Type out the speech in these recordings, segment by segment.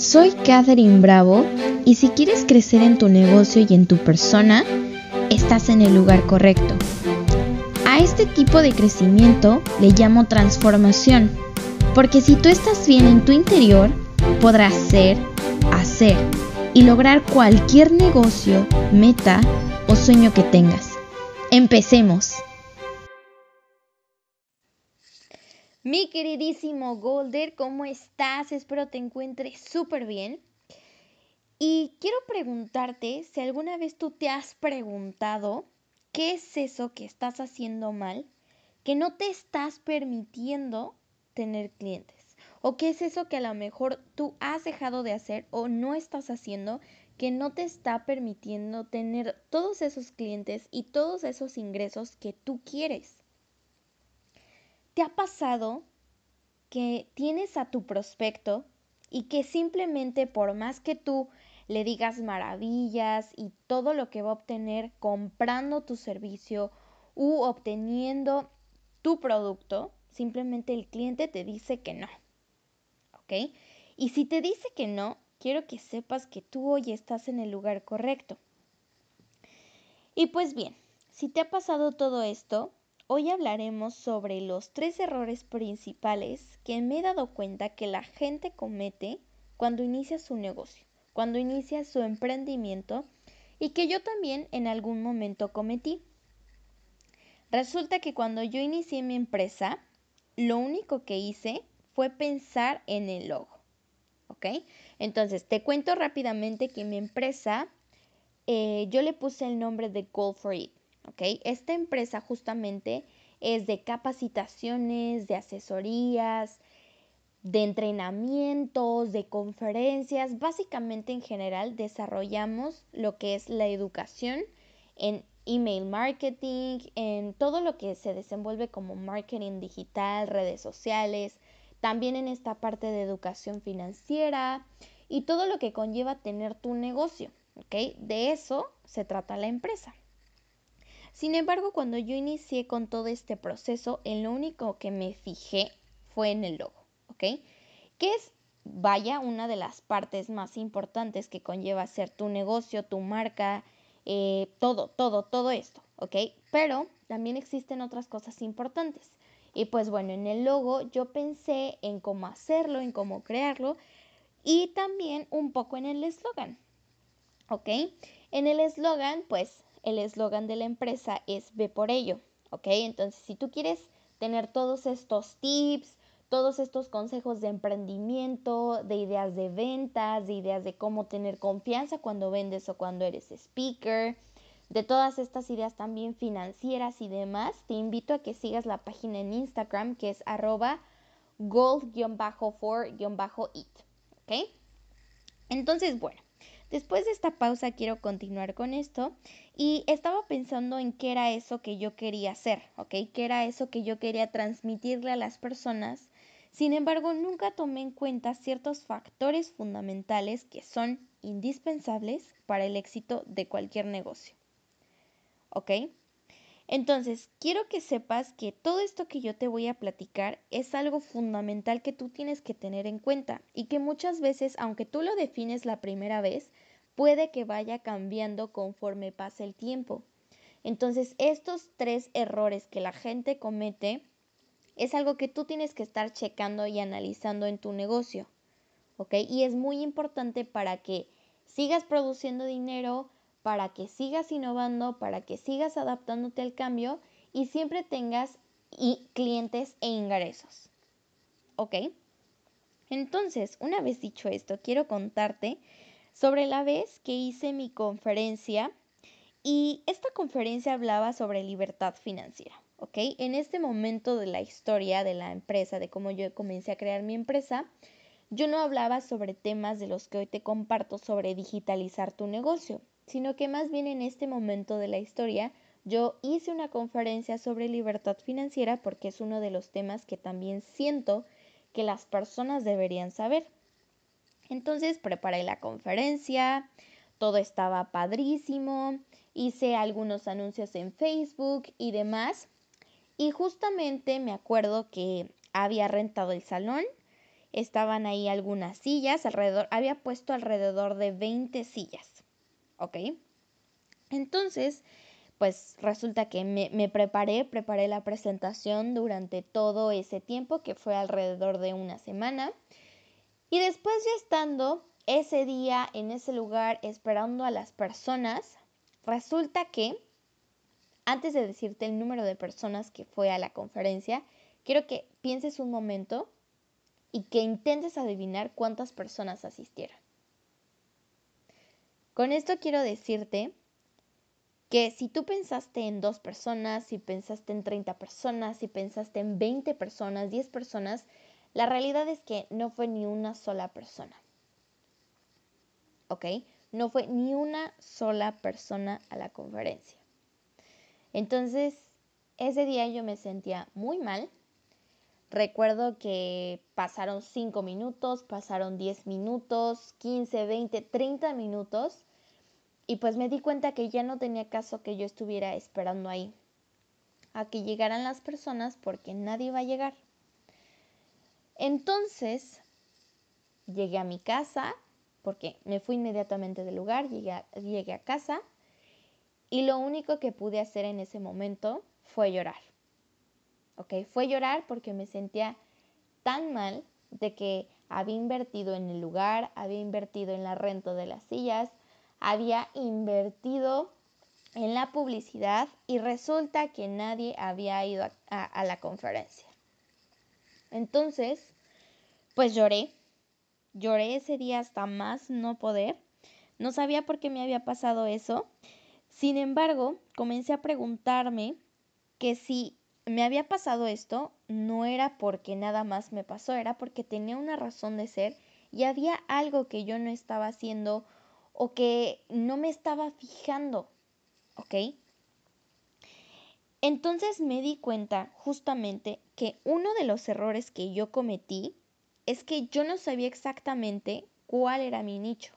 Soy Catherine Bravo y si quieres crecer en tu negocio y en tu persona, estás en el lugar correcto. A este tipo de crecimiento le llamo transformación, porque si tú estás bien en tu interior, podrás ser, hacer y lograr cualquier negocio, meta o sueño que tengas. Empecemos. Mi queridísimo Golder, ¿cómo estás? Espero te encuentres súper bien. Y quiero preguntarte si alguna vez tú te has preguntado qué es eso que estás haciendo mal, que no te estás permitiendo tener clientes. O qué es eso que a lo mejor tú has dejado de hacer o no estás haciendo que no te está permitiendo tener todos esos clientes y todos esos ingresos que tú quieres. ¿Te ha pasado que tienes a tu prospecto y que simplemente por más que tú le digas maravillas y todo lo que va a obtener comprando tu servicio u obteniendo tu producto, simplemente el cliente te dice que no. ¿Ok? Y si te dice que no, quiero que sepas que tú hoy estás en el lugar correcto. Y pues bien, si te ha pasado todo esto, Hoy hablaremos sobre los tres errores principales que me he dado cuenta que la gente comete cuando inicia su negocio, cuando inicia su emprendimiento y que yo también en algún momento cometí. Resulta que cuando yo inicié mi empresa, lo único que hice fue pensar en el logo. ¿Ok? Entonces, te cuento rápidamente que mi empresa, eh, yo le puse el nombre de Gold for It. Esta empresa justamente es de capacitaciones, de asesorías, de entrenamientos, de conferencias. Básicamente en general desarrollamos lo que es la educación en email marketing, en todo lo que se desenvuelve como marketing digital, redes sociales, también en esta parte de educación financiera y todo lo que conlleva tener tu negocio. De eso se trata la empresa. Sin embargo, cuando yo inicié con todo este proceso, en lo único que me fijé fue en el logo, ¿ok? Que es, vaya, una de las partes más importantes que conlleva ser tu negocio, tu marca, eh, todo, todo, todo esto, ¿ok? Pero también existen otras cosas importantes. Y pues bueno, en el logo yo pensé en cómo hacerlo, en cómo crearlo y también un poco en el eslogan, ¿ok? En el eslogan, pues el eslogan de la empresa es Ve por ello, ¿ok? Entonces, si tú quieres tener todos estos tips, todos estos consejos de emprendimiento, de ideas de ventas, de ideas de cómo tener confianza cuando vendes o cuando eres speaker, de todas estas ideas también financieras y demás, te invito a que sigas la página en Instagram que es arroba gold-for-it, ¿ok? Entonces, bueno, Después de esta pausa quiero continuar con esto y estaba pensando en qué era eso que yo quería hacer, ¿ok? ¿Qué era eso que yo quería transmitirle a las personas? Sin embargo, nunca tomé en cuenta ciertos factores fundamentales que son indispensables para el éxito de cualquier negocio. ¿Ok? Entonces, quiero que sepas que todo esto que yo te voy a platicar es algo fundamental que tú tienes que tener en cuenta y que muchas veces, aunque tú lo defines la primera vez, puede que vaya cambiando conforme pase el tiempo. Entonces, estos tres errores que la gente comete es algo que tú tienes que estar checando y analizando en tu negocio. ¿Ok? Y es muy importante para que sigas produciendo dinero, para que sigas innovando, para que sigas adaptándote al cambio y siempre tengas clientes e ingresos. ¿Ok? Entonces, una vez dicho esto, quiero contarte sobre la vez que hice mi conferencia y esta conferencia hablaba sobre libertad financiera. ¿Ok? En este momento de la historia de la empresa, de cómo yo comencé a crear mi empresa, yo no hablaba sobre temas de los que hoy te comparto sobre digitalizar tu negocio sino que más bien en este momento de la historia yo hice una conferencia sobre libertad financiera porque es uno de los temas que también siento que las personas deberían saber. Entonces preparé la conferencia, todo estaba padrísimo, hice algunos anuncios en Facebook y demás. Y justamente me acuerdo que había rentado el salón estaban ahí algunas sillas, alrededor, había puesto alrededor de 20 sillas, ¿ok? Entonces, pues resulta que me, me, preparé, preparé la presentación durante todo ese tiempo, que fue alrededor de una semana. Y después ya estando ese día en ese lugar esperando a las personas, resulta que, antes de decirte el número de personas que fue a la conferencia, quiero que pienses un momento y que intentes adivinar cuántas personas asistieron. Con esto quiero decirte que si tú pensaste en dos personas, si pensaste en 30 personas, si pensaste en 20 personas, 10 personas, la realidad es que no fue ni una sola persona. ¿Ok? No fue ni una sola persona a la conferencia. Entonces, ese día yo me sentía muy mal Recuerdo que pasaron 5 minutos, pasaron 10 minutos, 15, 20, 30 minutos y pues me di cuenta que ya no tenía caso que yo estuviera esperando ahí a que llegaran las personas porque nadie iba a llegar. Entonces llegué a mi casa porque me fui inmediatamente del lugar, llegué a, llegué a casa y lo único que pude hacer en ese momento fue llorar. Fue llorar porque me sentía tan mal de que había invertido en el lugar, había invertido en la renta de las sillas, había invertido en la publicidad y resulta que nadie había ido a, la conferencia. Entonces, pues lloré, lloré ese día hasta más no poder. No sabía por qué me había pasado eso. Sin embargo, comencé a preguntarme que si me había pasado esto no era porque nada más me pasó, era porque tenía una razón de ser y había algo que yo no estaba haciendo o que no me estaba fijando, ¿ok? Entonces me di cuenta justamente que uno de los errores que yo cometí es que yo no sabía exactamente cuál era mi nicho,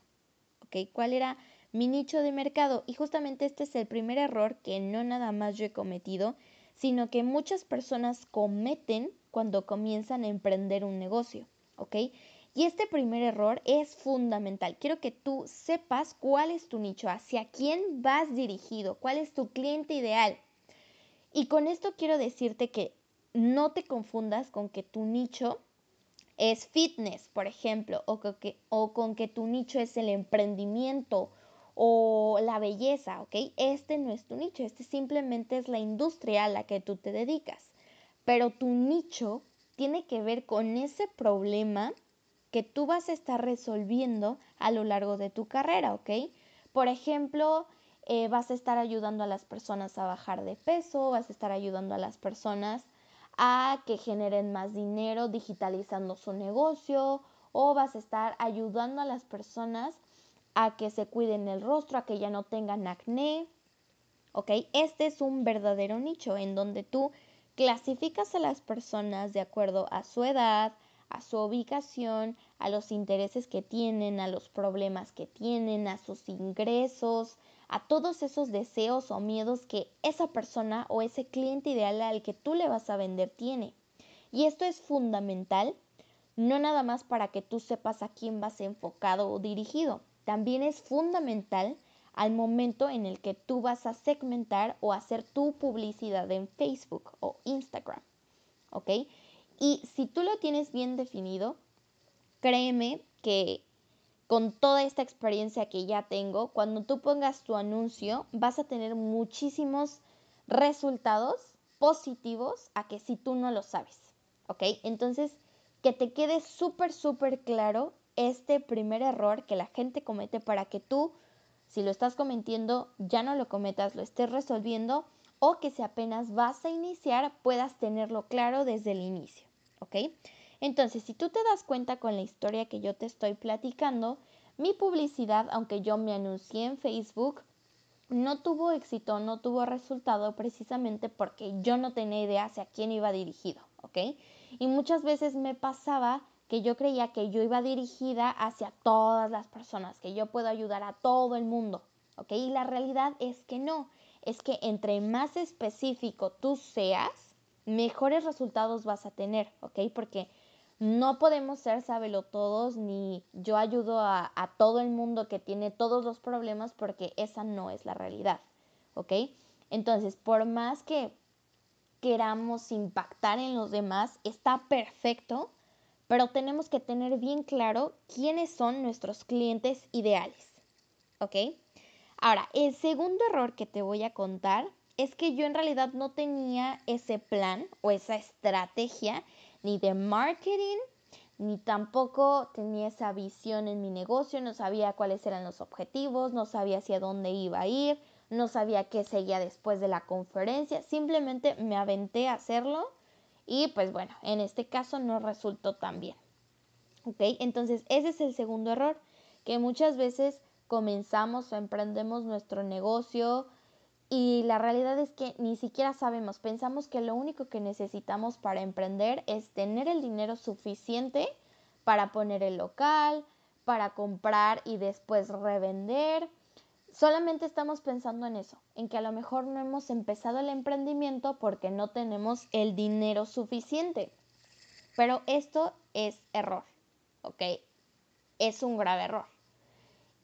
¿ok? ¿Cuál era mi nicho de mercado? Y justamente este es el primer error que no nada más yo he cometido, sino que muchas personas cometen cuando comienzan a emprender un negocio, ¿ok? Y este primer error es fundamental. Quiero que tú sepas cuál es tu nicho, hacia quién vas dirigido, cuál es tu cliente ideal. Y con esto quiero decirte que no te confundas con que tu nicho es fitness, por ejemplo, o, que, o con que tu nicho es el emprendimiento o la belleza, ¿ok? Este no es tu nicho, este simplemente es la industria a la que tú te dedicas. Pero tu nicho tiene que ver con ese problema que tú vas a estar resolviendo a lo largo de tu carrera, ¿ok? Por ejemplo, eh, vas a estar ayudando a las personas a bajar de peso, vas a estar ayudando a las personas a que generen más dinero digitalizando su negocio o vas a estar ayudando a las personas a que se cuiden el rostro, a que ya no tengan acné. ¿Ok? Este es un verdadero nicho en donde tú clasificas a las personas de acuerdo a su edad, a su ubicación, a los intereses que tienen, a los problemas que tienen, a sus ingresos, a todos esos deseos o miedos que esa persona o ese cliente ideal al que tú le vas a vender tiene. Y esto es fundamental, no nada más para que tú sepas a quién vas enfocado o dirigido, también es fundamental al momento en el que tú vas a segmentar o hacer tu publicidad en Facebook o Instagram. ¿Ok? Y si tú lo tienes bien definido, créeme que con toda esta experiencia que ya tengo, cuando tú pongas tu anuncio, vas a tener muchísimos resultados positivos a que si tú no lo sabes. ¿Ok? Entonces, que te quede súper, súper claro este primer error que la gente comete para que tú, si lo estás cometiendo, ya no lo cometas, lo estés resolviendo o que si apenas vas a iniciar puedas tenerlo claro desde el inicio, ¿ok? Entonces, si tú te das cuenta con la historia que yo te estoy platicando, mi publicidad, aunque yo me anuncié en Facebook, no tuvo éxito, no tuvo resultado precisamente porque yo no tenía idea hacia quién iba dirigido, ¿ok? Y muchas veces me pasaba que yo creía que yo iba dirigida hacia todas las personas, que yo puedo ayudar a todo el mundo, ¿ok? Y la realidad es que no, es que entre más específico tú seas, mejores resultados vas a tener, ¿ok? Porque no podemos ser todos ni yo ayudo a, a, todo el mundo que tiene todos los problemas porque esa no es la realidad, ¿ok? Entonces, por más que queramos impactar en los demás, está perfecto, pero tenemos que tener bien claro quiénes son nuestros clientes ideales, ¿ok? Ahora, el segundo error que te voy a contar es que yo en realidad no tenía ese plan o esa estrategia ni de marketing, ni tampoco tenía esa visión en mi negocio, no sabía cuáles eran los objetivos, no sabía hacia dónde iba a ir, no sabía qué seguía después de la conferencia, simplemente me aventé a hacerlo y pues bueno, en este caso no resultó tan bien. ¿Ok? Entonces ese es el segundo error, que muchas veces comenzamos o emprendemos nuestro negocio, y la realidad es que ni siquiera sabemos, pensamos que lo único que necesitamos para emprender es tener el dinero suficiente para poner el local, para comprar y después revender. Solamente estamos pensando en eso, en que a lo mejor no hemos empezado el emprendimiento porque no tenemos el dinero suficiente. Pero esto es error, ¿ok? Es un grave error.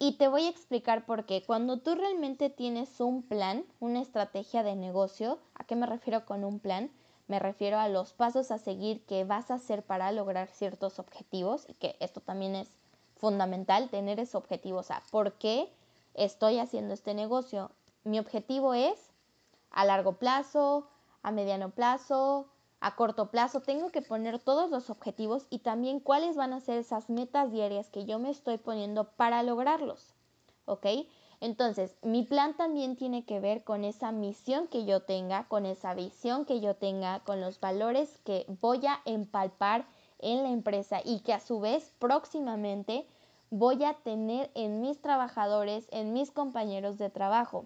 Y te voy a explicar por qué. Cuando tú realmente tienes un plan, una estrategia de negocio, ¿a qué me refiero con un plan? Me refiero a los pasos a seguir que vas a hacer para lograr ciertos objetivos y que esto también es fundamental, tener ese objetivo. O sea, ¿por qué estoy haciendo este negocio? Mi objetivo es a largo plazo, a mediano plazo, a corto plazo. Tengo que poner todos los objetivos y también cuáles van a ser esas metas diarias que yo me estoy poniendo para lograrlos. ¿Ok? Entonces, mi plan también tiene que ver con esa misión que yo tenga, con esa visión que yo tenga, con los valores que voy a empalpar en la empresa y que a su vez próximamente voy a tener en mis trabajadores, en mis compañeros de trabajo.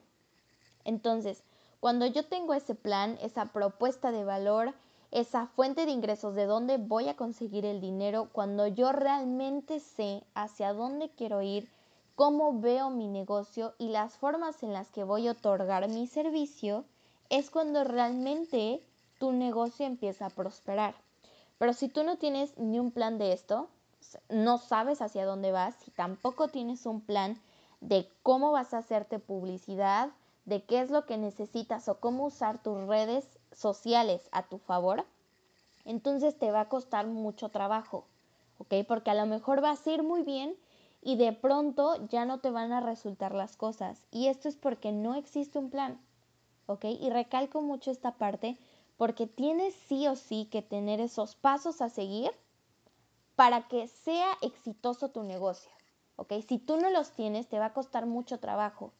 Entonces, cuando yo tengo ese plan, esa propuesta de valor, esa fuente de ingresos, de dónde voy a conseguir el dinero, cuando yo realmente sé hacia dónde quiero ir, cómo veo mi negocio y las formas en las que voy a otorgar mi servicio, es cuando realmente tu negocio empieza a prosperar. Pero si tú no tienes ni un plan de esto, no sabes hacia dónde vas, si tampoco tienes un plan de cómo vas a hacerte publicidad, de qué es lo que necesitas o cómo usar tus redes sociales a tu favor, entonces te va a costar mucho trabajo, ¿ok? Porque a lo mejor vas a ir muy bien y de pronto ya no te van a resultar las cosas. Y esto es porque no existe un plan, ¿ok? Y recalco mucho esta parte porque tienes sí o sí que tener esos pasos a seguir para que sea exitoso tu negocio, ¿ok? Si tú no los tienes, te va a costar mucho trabajo.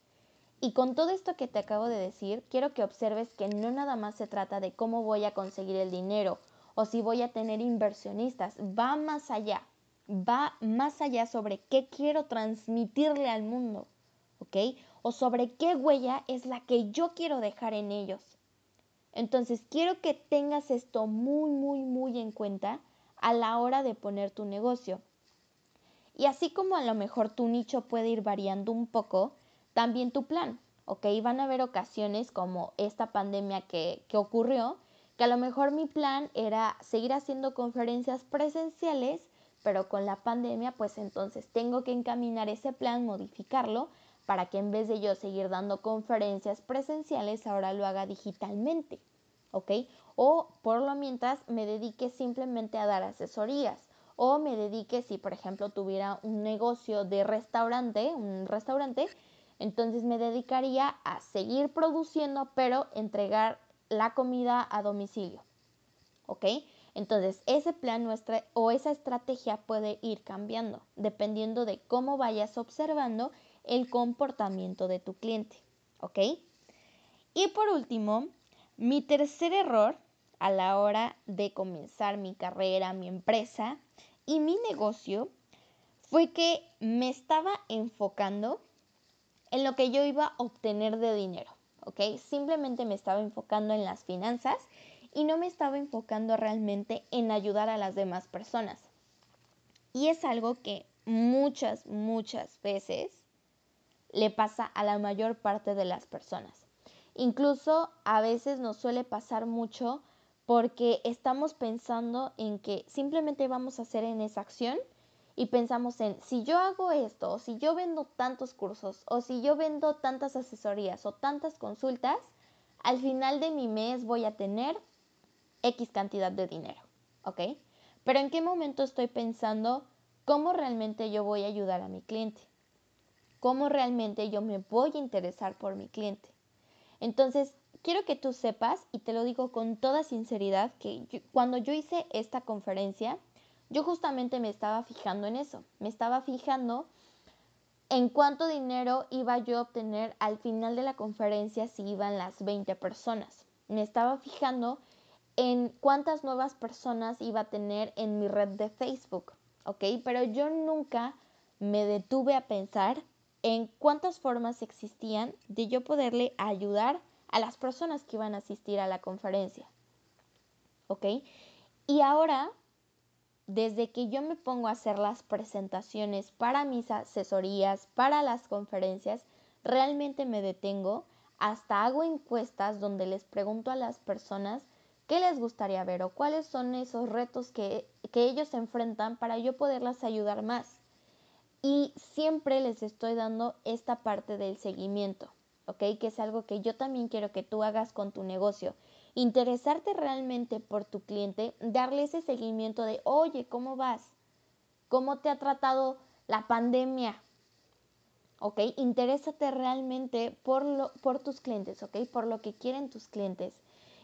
Y con todo esto que te acabo de decir, quiero que observes que no nada más se trata de cómo voy a conseguir el dinero o si voy a tener inversionistas, va más allá, va más allá sobre qué quiero transmitirle al mundo, ¿ok? O sobre qué huella es la que yo quiero dejar en ellos. Entonces, quiero que tengas esto muy, muy, muy en cuenta a la hora de poner tu negocio. Y así como a lo mejor tu nicho puede ir variando un poco, también tu plan, ¿ok? Van a haber ocasiones como esta pandemia que, que ocurrió, que a lo mejor mi plan era seguir haciendo conferencias presenciales, pero con la pandemia, pues entonces tengo que encaminar ese plan, modificarlo, para que en vez de yo seguir dando conferencias presenciales, ahora lo haga digitalmente, ¿ok? O por lo mientras me dedique simplemente a dar asesorías o me dedique, si por ejemplo tuviera un negocio de restaurante, un restaurante, entonces me dedicaría a seguir produciendo, pero entregar la comida a domicilio. ¿Ok? Entonces, ese plan nuestra, o esa estrategia puede ir cambiando dependiendo de cómo vayas observando el comportamiento de tu cliente. ¿Ok? Y por último, mi tercer error a la hora de comenzar mi carrera, mi empresa y mi negocio fue que me estaba enfocando en lo que yo iba a obtener de dinero, ¿ok? Simplemente me estaba enfocando en las finanzas y no me estaba enfocando realmente en ayudar a las demás personas. Y es algo que muchas, muchas veces le pasa a la mayor parte de las personas. Incluso a veces nos suele pasar mucho porque estamos pensando en que simplemente vamos a hacer en esa acción y pensamos en si yo hago esto, o si yo vendo tantos cursos, o si yo vendo tantas asesorías o tantas consultas, al final de mi mes voy a tener X cantidad de dinero, ¿ok? Pero ¿en qué momento estoy pensando cómo realmente yo voy a ayudar a mi cliente? ¿Cómo realmente yo me voy a interesar por mi cliente? Entonces, quiero que tú sepas, y te lo digo con toda sinceridad, que cuando yo hice esta conferencia, yo justamente me estaba fijando en eso, me estaba fijando en cuánto dinero iba yo a obtener al final de la conferencia si iban las 20 personas. Me estaba fijando en cuántas nuevas personas iba a tener en mi red de Facebook, ¿ok? Pero yo nunca me detuve a pensar en cuántas formas existían de yo poderle ayudar a las personas que iban a asistir a la conferencia, ¿ok? Y ahora desde que yo me pongo a hacer las presentaciones para mis asesorías, para las conferencias, realmente me detengo, hasta hago encuestas donde les pregunto a las personas qué les gustaría ver o cuáles son esos retos que, que ellos enfrentan para yo poderlas ayudar más. Y siempre les estoy dando esta parte del seguimiento, ¿ok? Que es algo que yo también quiero que tú hagas con tu negocio interesarte realmente por tu cliente, darle ese seguimiento de, oye, ¿cómo vas? ¿Cómo te ha tratado la pandemia? ¿Ok? Interésate realmente por, lo, por tus clientes, ¿ok? Por lo que quieren tus clientes.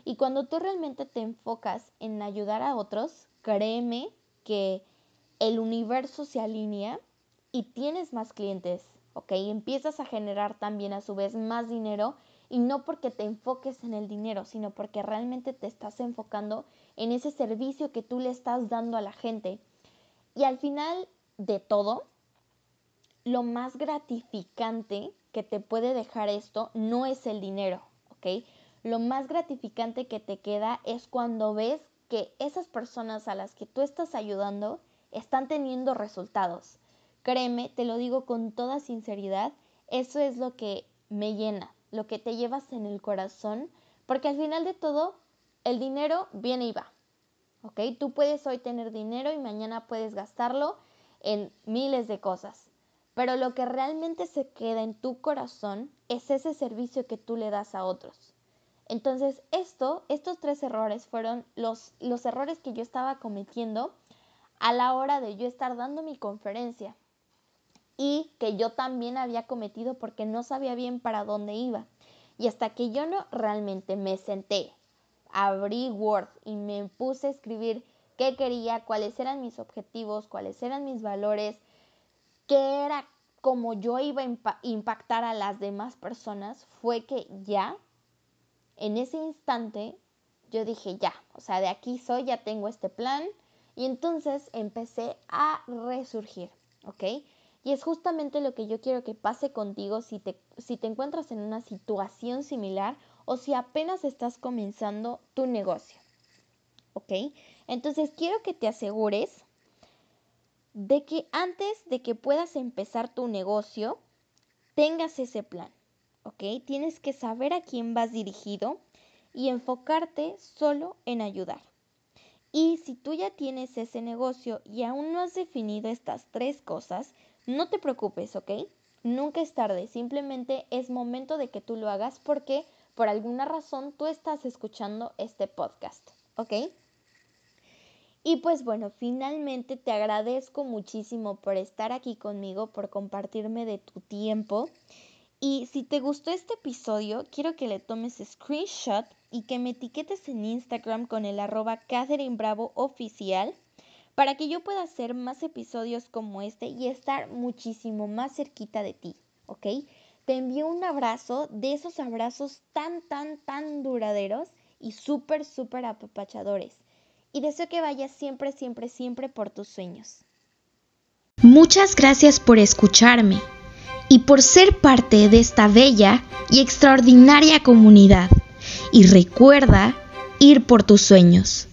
Y cuando tú realmente te enfocas en ayudar a otros, créeme que el universo se alinea y tienes más clientes, ¿ok? Empiezas a generar también a su vez más dinero y no porque te enfoques en el dinero, sino porque realmente te estás enfocando en ese servicio que tú le estás dando a la gente. Y al final de todo, lo más gratificante que te puede dejar esto no es el dinero, ¿ok? Lo más gratificante que te queda es cuando ves que esas personas a las que tú estás ayudando están teniendo resultados. Créeme, te lo digo con toda sinceridad, eso es lo que me llena, lo que te llevas en el corazón, porque al final de todo, el dinero viene y va. ¿Ok? Tú puedes hoy tener dinero y mañana puedes gastarlo en miles de cosas. Pero lo que realmente se queda en tu corazón es ese servicio que tú le das a otros. Entonces, esto, estos tres errores fueron los, los errores que yo estaba cometiendo a la hora de yo estar dando mi conferencia y que yo también había cometido porque no sabía bien para dónde iba. Y hasta que yo no realmente me senté, abrí Word y me puse a escribir qué quería, cuáles eran mis objetivos, cuáles eran mis valores, qué era como yo iba a impactar a las demás personas, fue que ya, en ese instante, yo dije ya, o sea, de aquí soy, ya tengo este plan. Y entonces empecé a resurgir, ¿ok? Y es justamente lo que yo quiero que pase contigo si te, si te encuentras en una situación similar o si apenas estás comenzando tu negocio. ¿Ok? Entonces quiero que te asegures de que antes de que puedas empezar tu negocio, tengas ese plan. ¿Ok? Tienes que saber a quién vas dirigido y enfocarte solo en ayudar. Y si tú ya tienes ese negocio y aún no has definido estas tres cosas, no te preocupes, ¿ok? Nunca es tarde, simplemente es momento de que tú lo hagas porque por alguna razón tú estás escuchando este podcast, ¿ok? Y pues bueno, finalmente te agradezco muchísimo por estar aquí conmigo, por compartirme de tu tiempo. Y si te gustó este episodio, quiero que le tomes screenshot y que me etiquetes en Instagram con el arroba Bravo oficial para que yo pueda hacer más episodios como este y estar muchísimo más cerquita de ti, ¿ok? Te envío un abrazo, de esos abrazos tan, tan, tan duraderos y súper, súper apapachadores. Y deseo que vayas siempre, siempre, siempre por tus sueños. Muchas gracias por escucharme y por ser parte de esta bella y extraordinaria comunidad. Y recuerda ir por tus sueños.